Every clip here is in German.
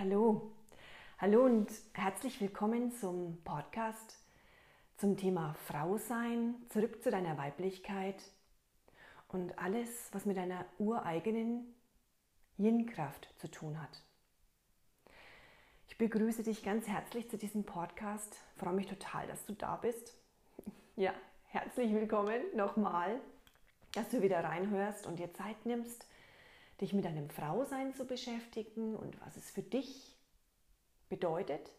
Hallo, hallo und herzlich willkommen zum Podcast zum Thema Frau sein, zurück zu deiner Weiblichkeit und alles, was mit deiner ureigenen Yin-Kraft zu tun hat. Ich begrüße dich ganz herzlich zu diesem Podcast. Ich freue mich total, dass du da bist. Ja, herzlich willkommen nochmal, dass du wieder reinhörst und dir Zeit nimmst, dich mit deinem Frausein zu beschäftigen und was es für dich bedeutet,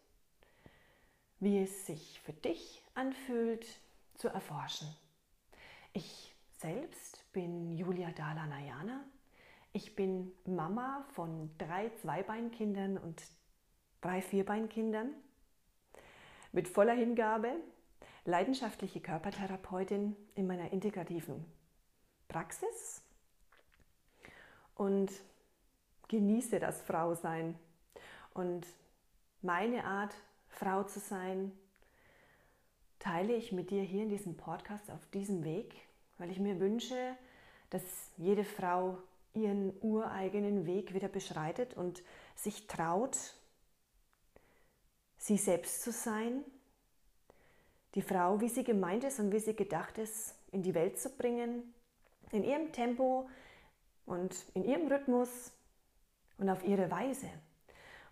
wie es sich für dich anfühlt, zu erforschen. Ich selbst bin Julia Dala-Nayana. Ich bin Mama von drei Zweibeinkindern und drei Vierbeinkindern mit voller Hingabe, leidenschaftliche Körpertherapeutin in meiner integrativen Praxis und genieße das Frausein. Und meine Art, Frau zu sein, teile ich mit dir hier in diesem Podcast auf diesem Weg, weil ich mir wünsche, dass jede Frau ihren ureigenen Weg wieder beschreitet und sich traut, sie selbst zu sein, die Frau, wie sie gemeint ist und wie sie gedacht ist, in die Welt zu bringen, in ihrem Tempo und in ihrem Rhythmus und auf ihre Weise.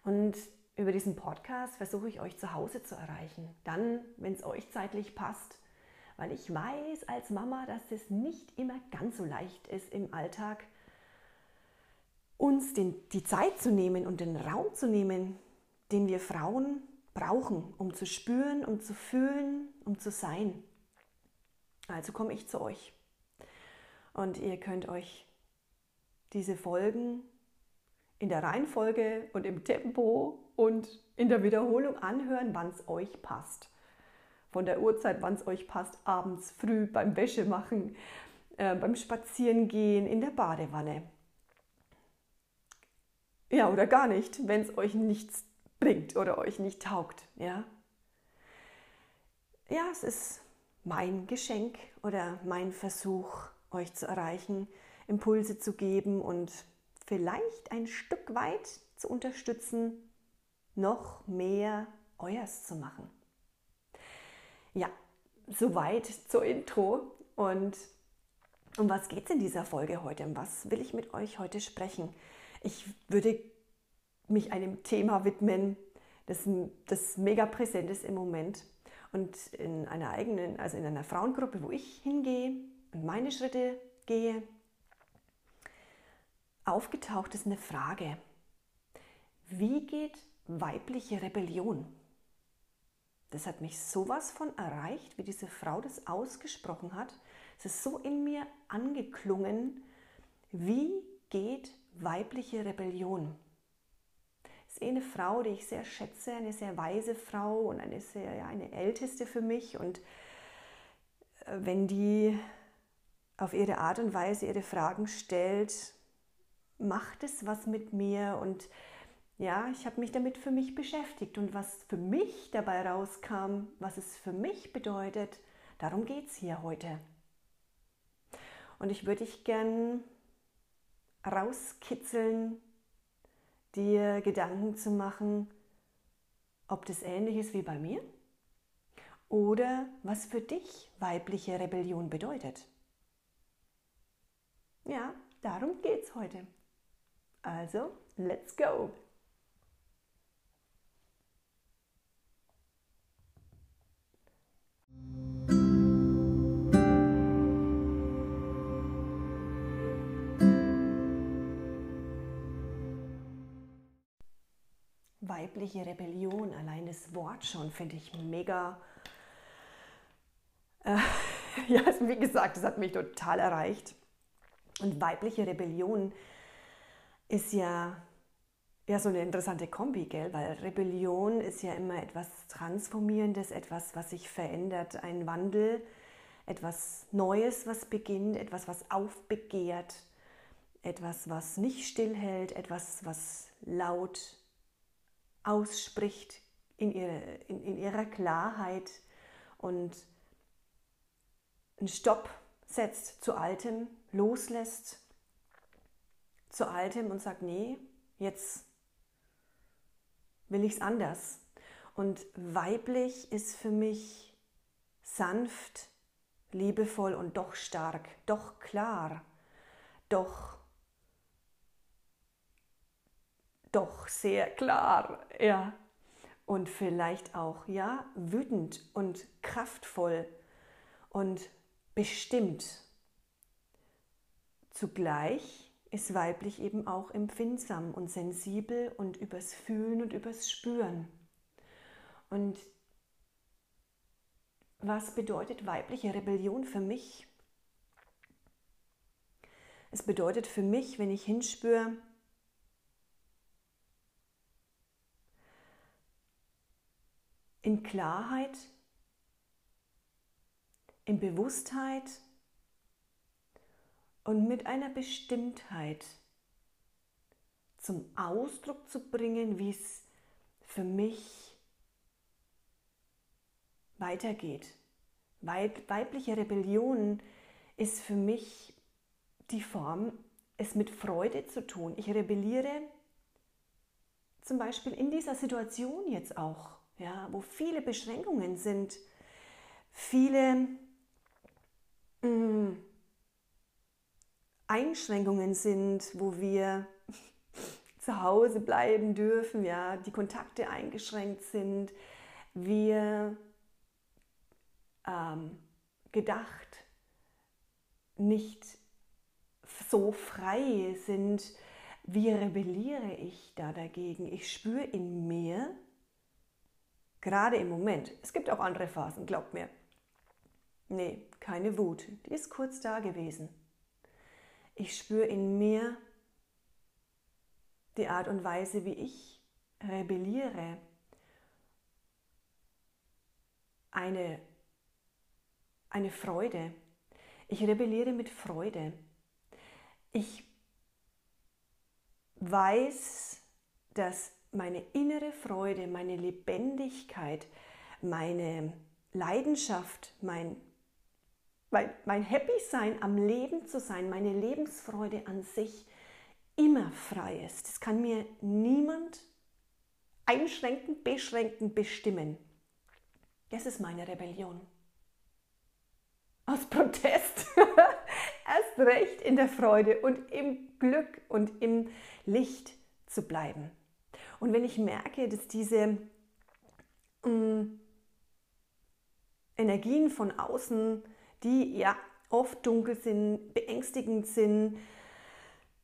Und über diesen Podcast versuche ich euch zu Hause zu erreichen. Dann, wenn es euch zeitlich passt, weil ich weiß als Mama, dass es nicht immer ganz so leicht ist im Alltag, uns den, die Zeit zu nehmen und den Raum zu nehmen, den wir Frauen brauchen, um zu spüren, um zu fühlen, um zu sein. Also komme ich zu euch. Und ihr könnt euch diese Folgen in der Reihenfolge und im Tempo und in der Wiederholung anhören, wann es euch passt. Von der Uhrzeit, wann es euch passt, abends, früh, beim Wäschemachen, äh, beim Spazierengehen, in der Badewanne. Ja, oder gar nicht, wenn es euch nichts bringt oder euch nicht taugt. Ja, ja es ist mein Geschenk oder mein Versuch, euch zu erreichen, Impulse zu geben und vielleicht ein Stück weit zu unterstützen, noch mehr euers zu machen. Ja, soweit zur Intro. Und um was geht es in dieser Folge heute? Um was will ich mit euch heute sprechen? Ich würde mich einem Thema widmen, das, das mega präsent ist im Moment. Und in einer eigenen, also in einer Frauengruppe, wo ich hingehe und meine Schritte gehe, aufgetaucht ist eine Frage. Wie geht weibliche Rebellion? Das hat mich sowas von erreicht, wie diese Frau das ausgesprochen hat. Es ist so in mir angeklungen. Wie geht weibliche Rebellion? Das ist eine Frau, die ich sehr schätze, eine sehr weise Frau und eine sehr, ja, eine älteste für mich. Und äh, wenn die auf ihre Art und Weise ihre Fragen stellt, macht es was mit mir und ja, ich habe mich damit für mich beschäftigt und was für mich dabei rauskam, was es für mich bedeutet, darum geht es hier heute. Und ich würde dich gern rauskitzeln, dir Gedanken zu machen, ob das ähnlich ist wie bei mir oder was für dich weibliche Rebellion bedeutet. Ja, darum geht es heute. Also, let's go! Weibliche Rebellion, allein das Wort schon finde ich mega. Äh, ja, wie gesagt, das hat mich total erreicht. Und weibliche Rebellion ist ja, ja so eine interessante Kombi, gell? weil Rebellion ist ja immer etwas Transformierendes, etwas, was sich verändert, ein Wandel, etwas Neues, was beginnt, etwas, was aufbegehrt, etwas, was nicht stillhält, etwas, was laut ausspricht in, ihre, in, in ihrer Klarheit und einen Stopp setzt zu Altem, loslässt zu Altem und sagt, nee, jetzt will ich es anders. Und weiblich ist für mich sanft, liebevoll und doch stark, doch klar, doch, doch sehr klar, ja. Und vielleicht auch, ja, wütend und kraftvoll und bestimmt. Zugleich ist weiblich eben auch empfindsam und sensibel und übers Fühlen und übers Spüren. Und was bedeutet weibliche Rebellion für mich? Es bedeutet für mich, wenn ich hinspüre, in Klarheit, in Bewusstheit und mit einer Bestimmtheit zum Ausdruck zu bringen, wie es für mich weitergeht. Weibliche Rebellion ist für mich die Form, es mit Freude zu tun. Ich rebelliere zum Beispiel in dieser Situation jetzt auch, ja, wo viele Beschränkungen sind, viele mh, mm, Einschränkungen sind, wo wir zu Hause bleiben dürfen, ja, die Kontakte eingeschränkt sind, wir ähm, gedacht nicht so frei sind, wie rebelliere ich da dagegen? Ich spüre in mir, gerade im Moment, es gibt auch andere Phasen, glaubt mir, nee, keine Wut, die ist kurz da gewesen. Ich spüre in mir die Art und Weise, wie ich rebelliere, eine eine Freude. Ich rebelliere mit Freude. Ich weiß, dass meine innere Freude, meine Lebendigkeit, meine Leidenschaft, mein, mein, mein Happy-Sein am Leben zu sein, meine Lebensfreude an sich immer frei ist. Das kann mir niemand einschränken, beschränken, bestimmen. Das ist meine Rebellion aus Protest erst recht in der Freude und im Glück und im Licht zu bleiben. Und wenn ich merke, dass diese äh, Energien von außen, die ja oft dunkel sind, beängstigend sind,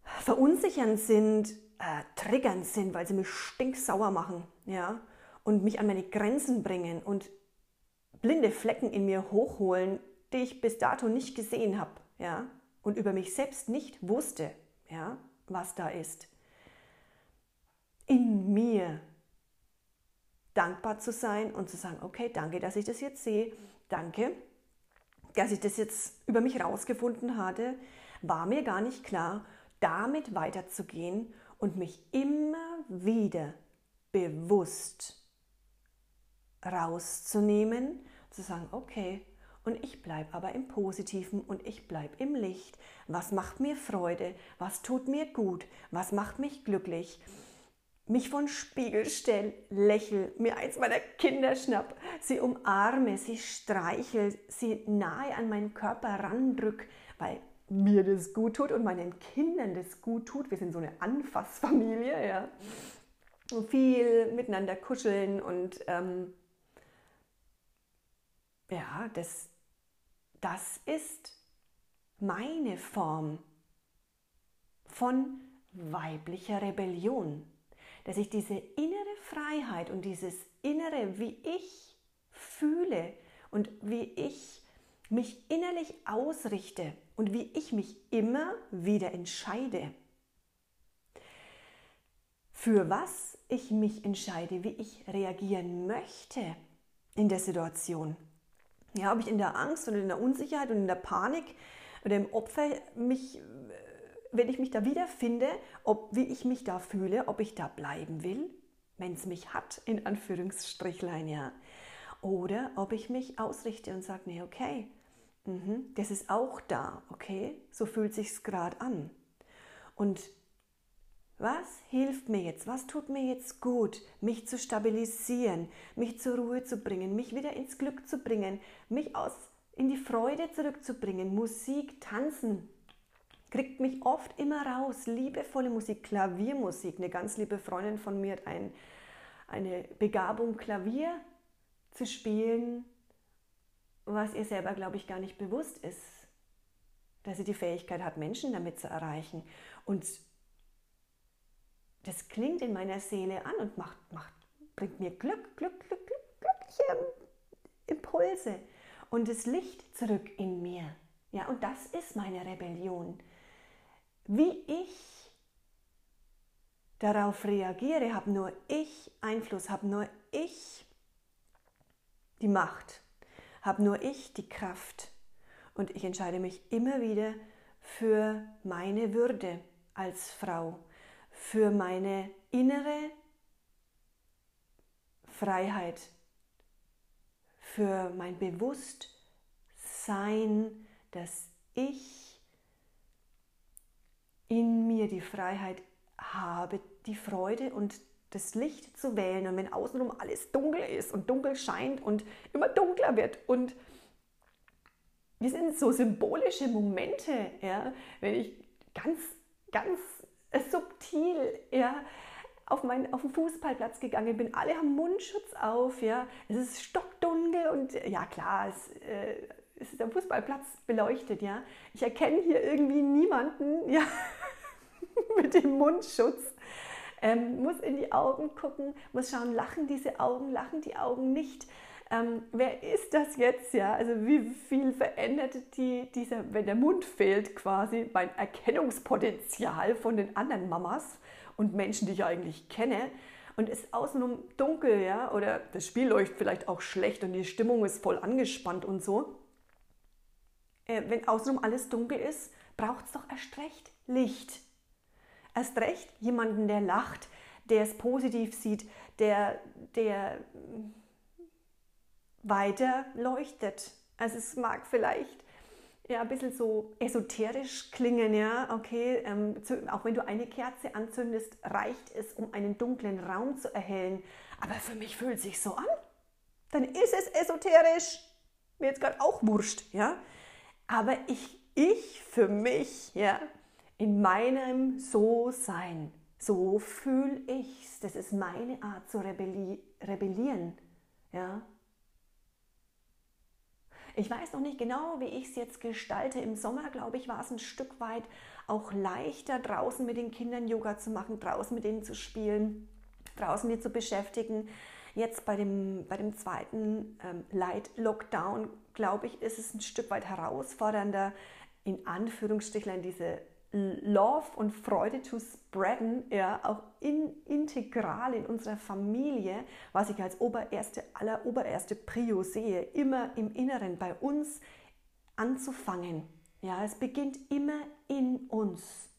verunsichernd sind, äh, triggernd sind, weil sie mich stinksauer machen, ja, und mich an meine Grenzen bringen und blinde Flecken in mir hochholen, die ich bis dato nicht gesehen habe, ja, und über mich selbst nicht wusste, ja, was da ist. In mir dankbar zu sein und zu sagen, okay, danke, dass ich das jetzt sehe, danke, dass ich das jetzt über mich rausgefunden hatte, war mir gar nicht klar, damit weiterzugehen und mich immer wieder bewusst rauszunehmen, zu sagen, okay, und ich bleibe aber im Positiven und ich bleibe im Licht. Was macht mir Freude? Was tut mir gut? Was macht mich glücklich? Mich von Spiegel stell, lächel, mir eins meiner Kinder schnapp, sie umarme, sie streichel, sie nahe an meinen Körper randrück, weil mir das gut tut und meinen Kindern das gut tut. Wir sind so eine Anfassfamilie, ja. Und viel miteinander kuscheln und ähm, ja, das, das ist meine Form von weiblicher Rebellion, dass ich diese innere Freiheit und dieses innere, wie ich fühle und wie ich mich innerlich ausrichte und wie ich mich immer wieder entscheide. Für was ich mich entscheide, wie ich reagieren möchte in der Situation. Ja, ob ich in der Angst und in der Unsicherheit und in der Panik oder im Opfer mich, wenn ich mich da wiederfinde, ob, wie ich mich da fühle, ob ich da bleiben will, wenn es mich hat, in Anführungsstrichlein, ja. Oder ob ich mich ausrichte und sage, nee, okay, mh, das ist auch da, okay, so fühlt sich's gerade an. Und Was hilft mir jetzt? Was tut mir jetzt gut, mich zu stabilisieren, mich zur Ruhe zu bringen, mich wieder ins Glück zu bringen, mich aus in die Freude zurückzubringen? Musik, Tanzen kriegt mich oft immer raus. Liebevolle Musik, Klaviermusik. Eine ganz liebe Freundin von mir hat ein, eine Begabung, Klavier zu spielen, was ihr selber, glaube ich, gar nicht bewusst ist, dass sie die Fähigkeit hat, Menschen damit zu erreichen. Und das klingt in meiner Seele an und macht, macht, bringt mir Glück, Glück, Glück, Glück, glückliche Impulse und das Licht zurück in mir. Ja, und das ist meine Rebellion. Wie ich darauf reagiere, habe nur ich Einfluss, habe nur ich die Macht, habe nur ich die Kraft. Und ich entscheide mich immer wieder für meine Würde als Frau, für meine innere Freiheit, für mein Bewusstsein, dass ich in mir die Freiheit habe, die Freude und das Licht zu wählen. Und wenn außenrum alles dunkel ist und dunkel scheint und immer dunkler wird und wir sind so symbolische Momente, ja, wenn ich ganz, ganz subtil ja, auf, mein, auf den Fußballplatz gegangen bin. Alle haben Mundschutz auf, ja. Es ist stockdunkel und ja klar, es, äh, es ist der Fußballplatz beleuchtet, ja. Ich erkenne hier irgendwie niemanden, ja, mit dem Mundschutz. Ähm, muss in die Augen gucken, muss schauen, lachen diese Augen, lachen die Augen nicht ähm, wer ist das jetzt? Ja, also wie viel verändert die, dieser, wenn der Mund fehlt, quasi mein Erkennungspotenzial von den anderen Mamas und Menschen, die ich eigentlich kenne. Und ist außenrum dunkel, ja, oder das Spiel läuft vielleicht auch schlecht und die Stimmung ist voll angespannt und so. Äh, wenn außenrum alles dunkel ist, braucht es doch erst recht Licht. Erst recht jemanden, der lacht, der es positiv sieht, der, der weiter leuchtet. Also es mag vielleicht ja, ein bisschen so esoterisch klingen, ja, okay, ähm, auch wenn du eine Kerze anzündest, reicht es, um einen dunklen Raum zu erhellen. Aber für mich fühlt sich so an. Dann ist es esoterisch. Mir jetzt gerade auch wurscht, ja. Aber ich, ich für mich, ja, in meinem So-Sein, so fühle ich's. Das ist meine Art zu rebelli rebellieren, ja. Ich weiß noch nicht genau, wie ich es jetzt gestalte. Im Sommer, glaube ich, war es ein Stück weit auch leichter, draußen mit den Kindern Yoga zu machen, draußen mit ihnen zu spielen, draußen die zu beschäftigen. Jetzt bei dem, bei dem zweiten ähm, Light-Lockdown, glaube ich, ist es ein Stück weit herausfordernder, in Anführungsstrichlein diese Love und Freude zu spreaden, ja, auch in, integral in unserer Familie, was ich als obererste, aller obererste Prio sehe, immer im Inneren bei uns anzufangen. Ja, es beginnt immer in uns.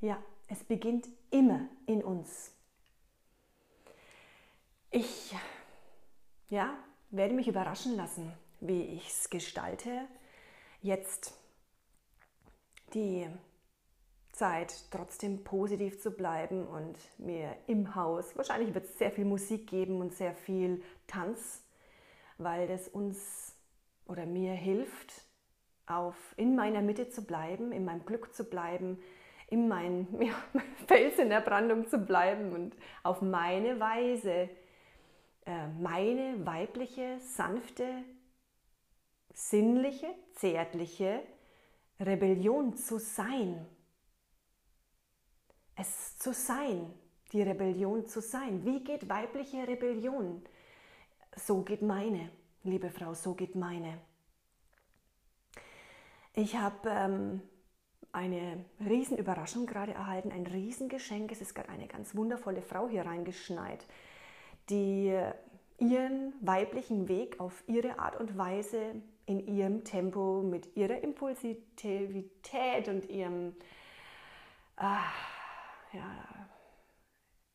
Ja, es beginnt immer in uns. Ich ja, werde mich überraschen lassen, wie ich es gestalte. Jetzt die Zeit trotzdem positiv zu bleiben und mir im Haus, wahrscheinlich wird es sehr viel Musik geben und sehr viel Tanz, weil das uns oder mir hilft, auf, in meiner Mitte zu bleiben, in meinem Glück zu bleiben, in meinem ja, Fels in der Brandung zu bleiben und auf meine Weise meine weibliche, sanfte, sinnliche, zärtliche Rebellion zu sein. Es zu sein, die Rebellion zu sein. Wie geht weibliche Rebellion? So geht meine, liebe Frau, so geht meine. Ich habe ähm, eine Riesenüberraschung gerade erhalten, ein Riesengeschenk. Es ist gerade eine ganz wundervolle Frau hier reingeschneit die ihren weiblichen Weg auf ihre Art und Weise, in ihrem Tempo, mit ihrer Impulsivität und ihrem, ah, ja,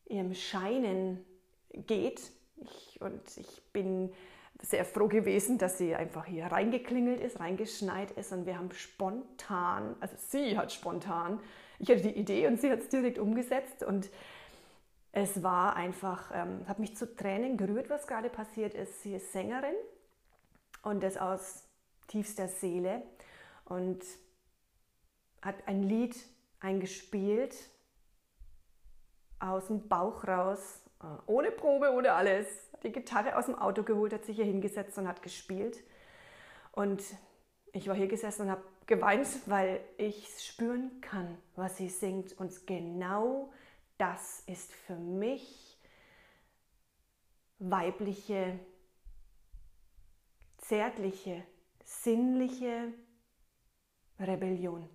ihrem Scheinen geht. Ich, und ich bin sehr froh gewesen, dass sie einfach hier reingeklingelt ist, reingeschneit ist und wir haben spontan, also sie hat spontan, ich hatte die Idee und sie hat es direkt umgesetzt und es war einfach, ähm, hat mich zu Tränen gerührt, was gerade passiert ist. Sie ist Sängerin und das aus tiefster Seele und hat ein Lied eingespielt aus dem Bauch raus, äh, ohne Probe, ohne alles. Die Gitarre aus dem Auto geholt, hat sich hier hingesetzt und hat gespielt. Und ich war hier gesessen und habe geweint, weil ich spüren kann, was sie singt. Und genau das ist für mich weibliche, zärtliche, sinnliche Rebellion.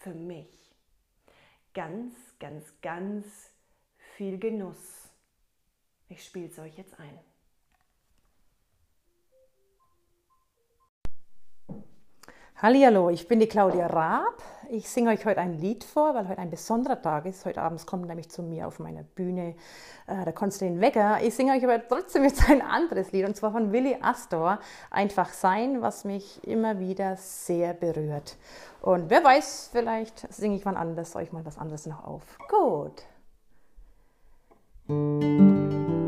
Für mich. Ganz, ganz, ganz viel Genuss. Ich spiele es euch jetzt ein. Hallo, ich bin die Claudia Raab. Ich singe euch heute ein Lied vor, weil heute ein besonderer Tag ist. Heute Abend kommt nämlich zu mir auf meiner Bühne äh, der Konstantin Wecker. Ich singe euch aber trotzdem jetzt ein anderes Lied und zwar von Willi Astor, Einfach sein, was mich immer wieder sehr berührt. Und wer weiß, vielleicht singe ich wann anders euch mal was anderes noch auf. Gut. Einfach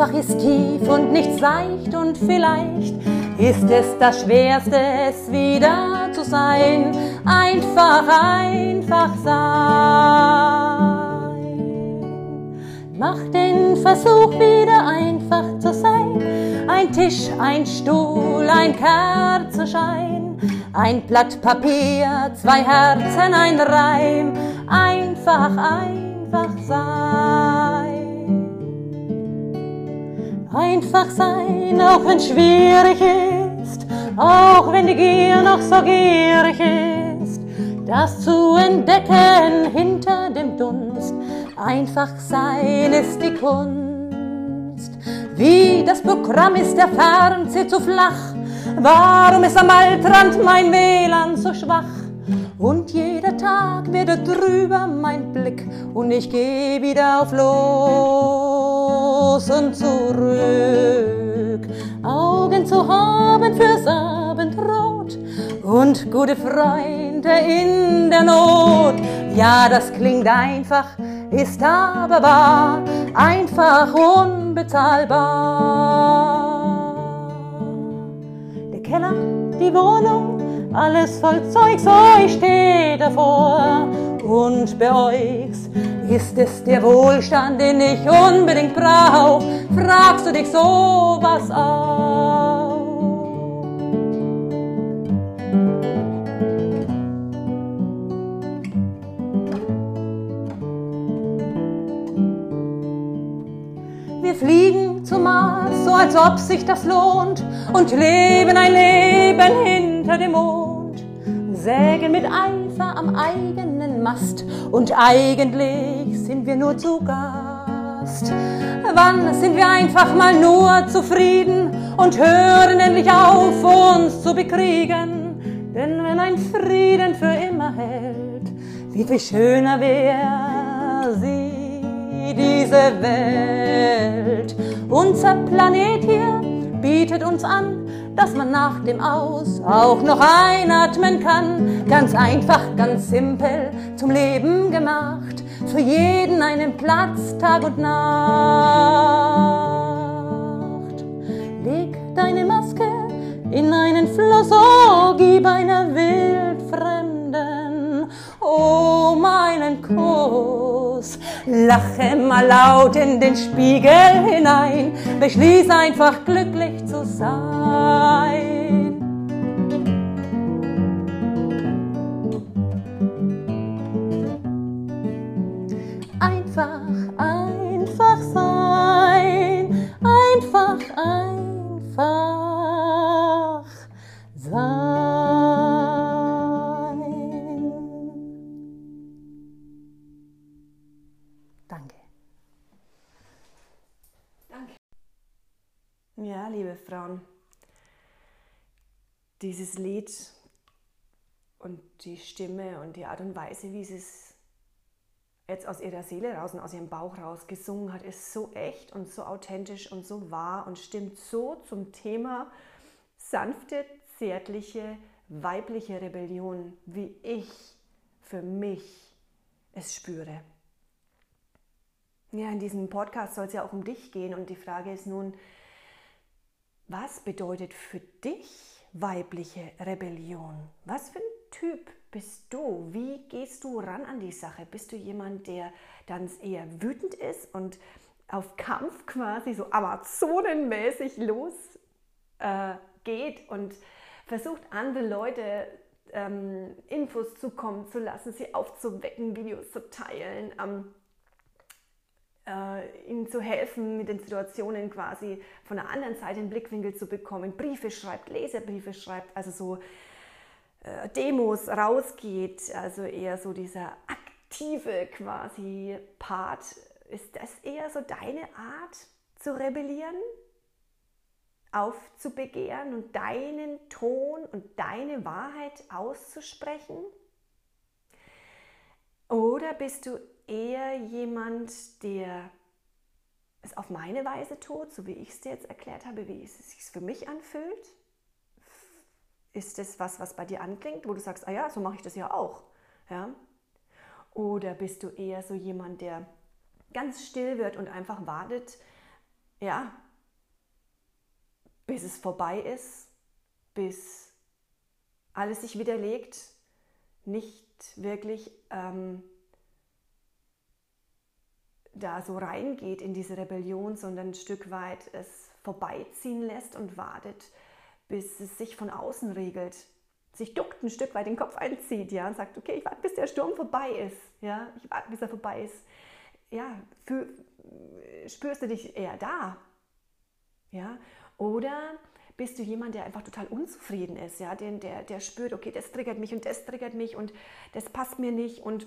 Einfach ist tief und nicht seicht und vielleicht ist es das Schwerste, es wieder zu sein. Einfach, einfach sein. Mach den Versuch wieder einfach zu sein. Ein Tisch, ein Stuhl, ein Kerzenschein. Ein Blatt Papier, zwei Herzen, ein Reim einfach, einfach sein. Einfach sein, auch wenn schwierig ist, auch wenn die Gier noch so gierig ist, das zu entdecken hinter dem Dunst. Einfach sein ist die Kunst. Wie das Programm ist der Fernseher zu flach, warum ist am Altrand mein WLAN so schwach? Und jeder Tag wird drüber mein Blick und ich geh wieder auf los und zurück. Augen zu haben fürs Abendrot und gute Freunde in der Not. Ja, das klingt einfach, ist aber wahr, einfach unbezahlbar. Der Keller, die Wohnung, alles voll Zeug, so ich steh davor. Und bei euch ist es der Wohlstand, den ich unbedingt brauch. Fragst du dich sowas auch? Wir fliegen zum Mars, so als ob sich das lohnt, und leben ein Leben hinter dem Mond. Sägen mit Eifer am eigenen Mast, und eigentlich sind wir nur zu Gast. Wann sind wir einfach mal nur zufrieden und hören endlich auf, uns zu bekriegen? Denn wenn ein Frieden für immer hält, wie viel schöner wäre sie diese Welt. Unser Planet hier bietet uns an, dass man nach dem Aus auch noch einatmen kann. Ganz einfach, ganz simpel, zum Leben gemacht. Für jeden einen Platz, Tag und Nacht. Leg deine Maske in einen Fluss, oh, gib einer Wildfremden, oh, meinen Kuss. Lache mal laut in den Spiegel hinein, beschließ einfach glücklich zu sein. Einfach, einfach sein, einfach, einfach Ja, liebe Frauen, dieses Lied und die Stimme und die Art und Weise, wie sie es jetzt aus ihrer Seele raus und aus ihrem Bauch raus gesungen hat, ist so echt und so authentisch und so wahr und stimmt so zum Thema sanfte, zärtliche, weibliche Rebellion, wie ich für mich es spüre. Ja, in diesem Podcast soll es ja auch um dich gehen und die Frage ist nun, was bedeutet für dich weibliche Rebellion? Was für ein Typ bist du? Wie gehst du ran an die Sache? Bist du jemand, der dann eher wütend ist und auf Kampf quasi so amazonenmäßig losgeht äh, und versucht andere Leute ähm, Infos zukommen zu lassen, sie aufzuwecken, Videos zu teilen, ähm, äh, ihnen zu helfen, mit den Situationen quasi von der anderen Seite den Blickwinkel zu bekommen, Briefe schreibt, Leserbriefe schreibt, also so äh, Demos rausgeht, also eher so dieser aktive quasi Part. Ist das eher so deine Art zu rebellieren? aufzubegehren und deinen Ton und deine Wahrheit auszusprechen? Oder bist du eher jemand, der es auf meine Weise tut, so wie ich es dir jetzt erklärt habe, wie es sich für mich anfühlt? Ist das was, was bei dir anklingt, wo du sagst, ah ja, so mache ich das ja auch? Ja? Oder bist du eher so jemand, der ganz still wird und einfach wartet, ja, bis es vorbei ist, bis alles sich widerlegt, nicht wirklich ähm, da so reingeht in diese Rebellion, sondern ein Stück weit es vorbeiziehen lässt und wartet, bis es sich von außen regelt, sich duckt, ein Stück weit den Kopf einzieht, ja, und sagt, okay, ich warte, bis der Sturm vorbei ist, ja, ich warte, bis er vorbei ist. Ja, für, spürst du dich eher da, ja, oder bist du jemand, der einfach total unzufrieden ist, ja, der, der, der spürt, okay, das triggert mich und das triggert mich und das passt mir nicht und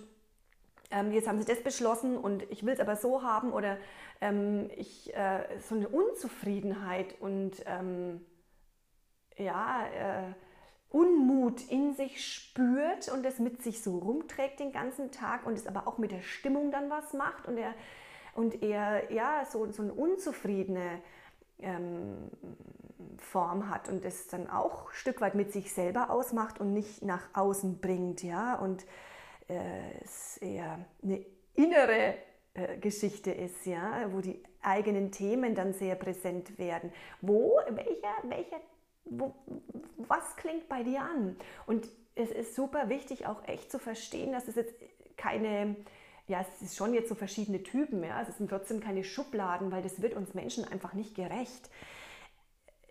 ähm, jetzt haben sie das beschlossen und ich will es aber so haben oder ähm, ich, äh, so eine Unzufriedenheit und ähm, ja, äh, Unmut in sich spürt und es mit sich so rumträgt den ganzen Tag und es aber auch mit der Stimmung dann was macht und er und er ja so, so eine unzufriedene ähm, Form hat und es dann auch ein Stück weit mit sich selber ausmacht und nicht nach außen bringt, ja, und es eher eine innere äh, Geschichte ist, ja, wo die eigenen Themen dann sehr präsent werden. Wo, welcher, welcher, wo, was klingt bei dir an? Und es ist super wichtig, auch echt zu verstehen, dass es jetzt keine ja, es ist schon jetzt so verschiedene Typen, ja, es sind trotzdem keine Schubladen, weil das wird uns Menschen einfach nicht gerecht.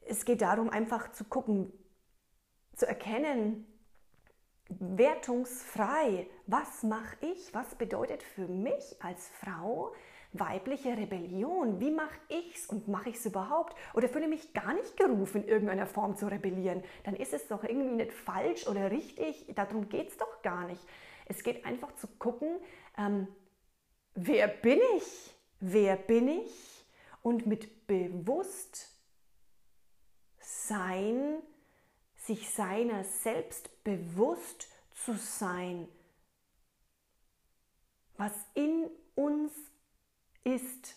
Es geht darum, einfach zu gucken, zu erkennen, wertungsfrei, was mache ich, was bedeutet für mich als Frau weibliche Rebellion, wie mache ich es und mache ich es überhaupt oder fühle mich gar nicht gerufen, in irgendeiner Form zu rebellieren, dann ist es doch irgendwie nicht falsch oder richtig, darum geht es doch gar nicht. Es geht einfach zu gucken, ähm, wer bin ich? Wer bin ich? Und mit bewusst sein, sich seiner selbst bewusst zu sein, was in uns ist,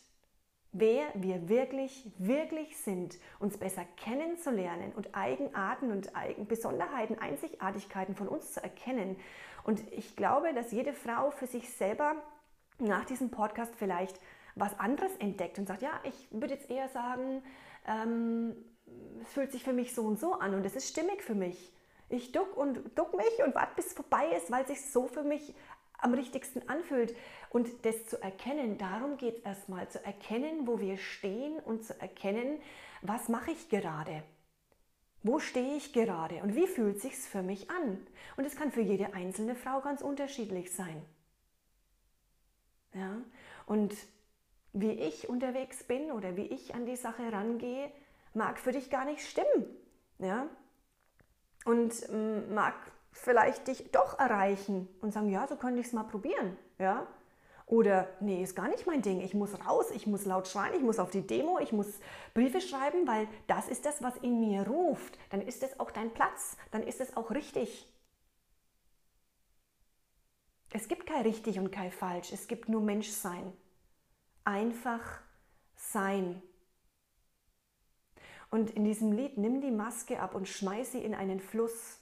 wer wir wirklich, wirklich sind, uns besser kennenzulernen und Eigenarten und Eigen Besonderheiten, Einzigartigkeiten von uns zu erkennen. Und ich glaube, dass jede Frau für sich selber nach diesem Podcast vielleicht was anderes entdeckt und sagt, ja, ich würde jetzt eher sagen, ähm, es fühlt sich für mich so und so an und es ist stimmig für mich. Ich duck und duck mich und warte, bis es vorbei ist, weil es sich so für mich am richtigsten anfühlt. Und das zu erkennen, darum geht es erstmal, zu erkennen, wo wir stehen und zu erkennen, was mache ich gerade. Wo stehe ich gerade und wie fühlt sich's für mich an? Und es kann für jede einzelne Frau ganz unterschiedlich sein. Ja? Und wie ich unterwegs bin oder wie ich an die Sache rangehe, mag für dich gar nicht stimmen. Ja? Und mag vielleicht dich doch erreichen und sagen, ja, so könnte ich es mal probieren. Ja? Oder nee, ist gar nicht mein Ding. Ich muss raus, ich muss laut schreien, ich muss auf die Demo, ich muss Briefe schreiben, weil das ist das, was in mir ruft. Dann ist es auch dein Platz, dann ist es auch richtig. Es gibt kein richtig und kein falsch, es gibt nur Menschsein. Einfach sein. Und in diesem Lied nimm die Maske ab und schmeiß sie in einen Fluss.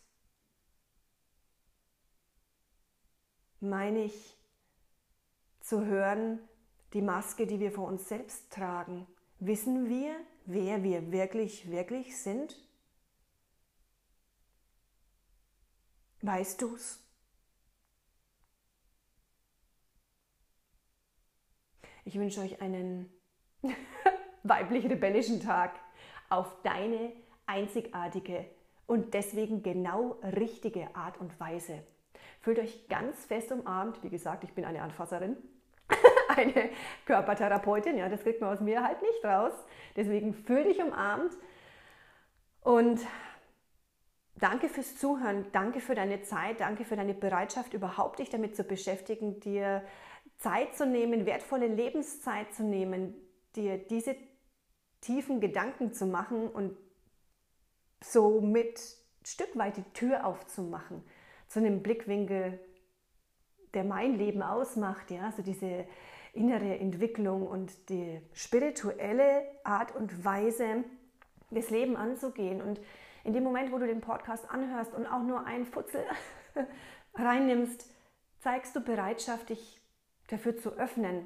Meine ich zu hören, die Maske, die wir vor uns selbst tragen. Wissen wir, wer wir wirklich, wirklich sind? Weißt du's? Ich wünsche euch einen weiblich-rebellischen Tag auf deine einzigartige und deswegen genau richtige Art und Weise. Fühlt euch ganz fest umarmt. Wie gesagt, ich bin eine Anfasserin, eine Körpertherapeutin. Ja, das kriegt man aus mir halt nicht raus. Deswegen fühl dich umarmt und danke fürs Zuhören, danke für deine Zeit, danke für deine Bereitschaft, überhaupt dich damit zu beschäftigen, dir Zeit zu nehmen, wertvolle Lebenszeit zu nehmen, dir diese tiefen Gedanken zu machen und somit ein Stück weit die Tür aufzumachen zu einem Blickwinkel, der mein Leben ausmacht, ja, so diese innere Entwicklung und die spirituelle Art und Weise, das Leben anzugehen. Und in dem Moment, wo du den Podcast anhörst und auch nur einen Futzel reinnimmst, zeigst du Bereitschaft, dich dafür zu öffnen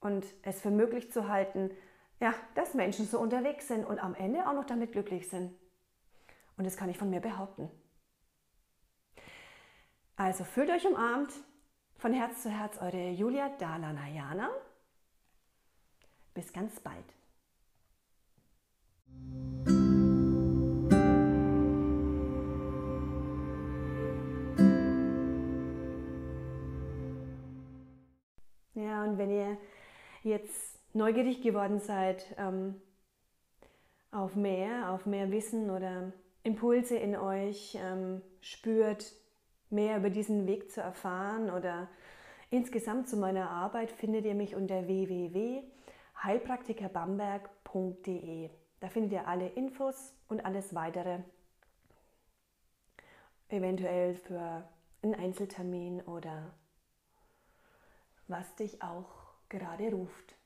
und es für möglich zu halten, ja, dass Menschen so unterwegs sind und am Ende auch noch damit glücklich sind. Und das kann ich von mir behaupten. Also fühlt euch umarmt. Von Herz zu Herz, eure Julia Dalanayana. Bis ganz bald. Ja, und wenn ihr jetzt neugierig geworden seid ähm, auf mehr, auf mehr Wissen oder Impulse in euch ähm, spürt, mehr über diesen Weg zu erfahren oder insgesamt zu meiner Arbeit, findet ihr mich unter www.heilpraktikerbamberg.de. Da findet ihr alle Infos und alles weitere, eventuell für einen Einzeltermin oder was dich auch gerade ruft.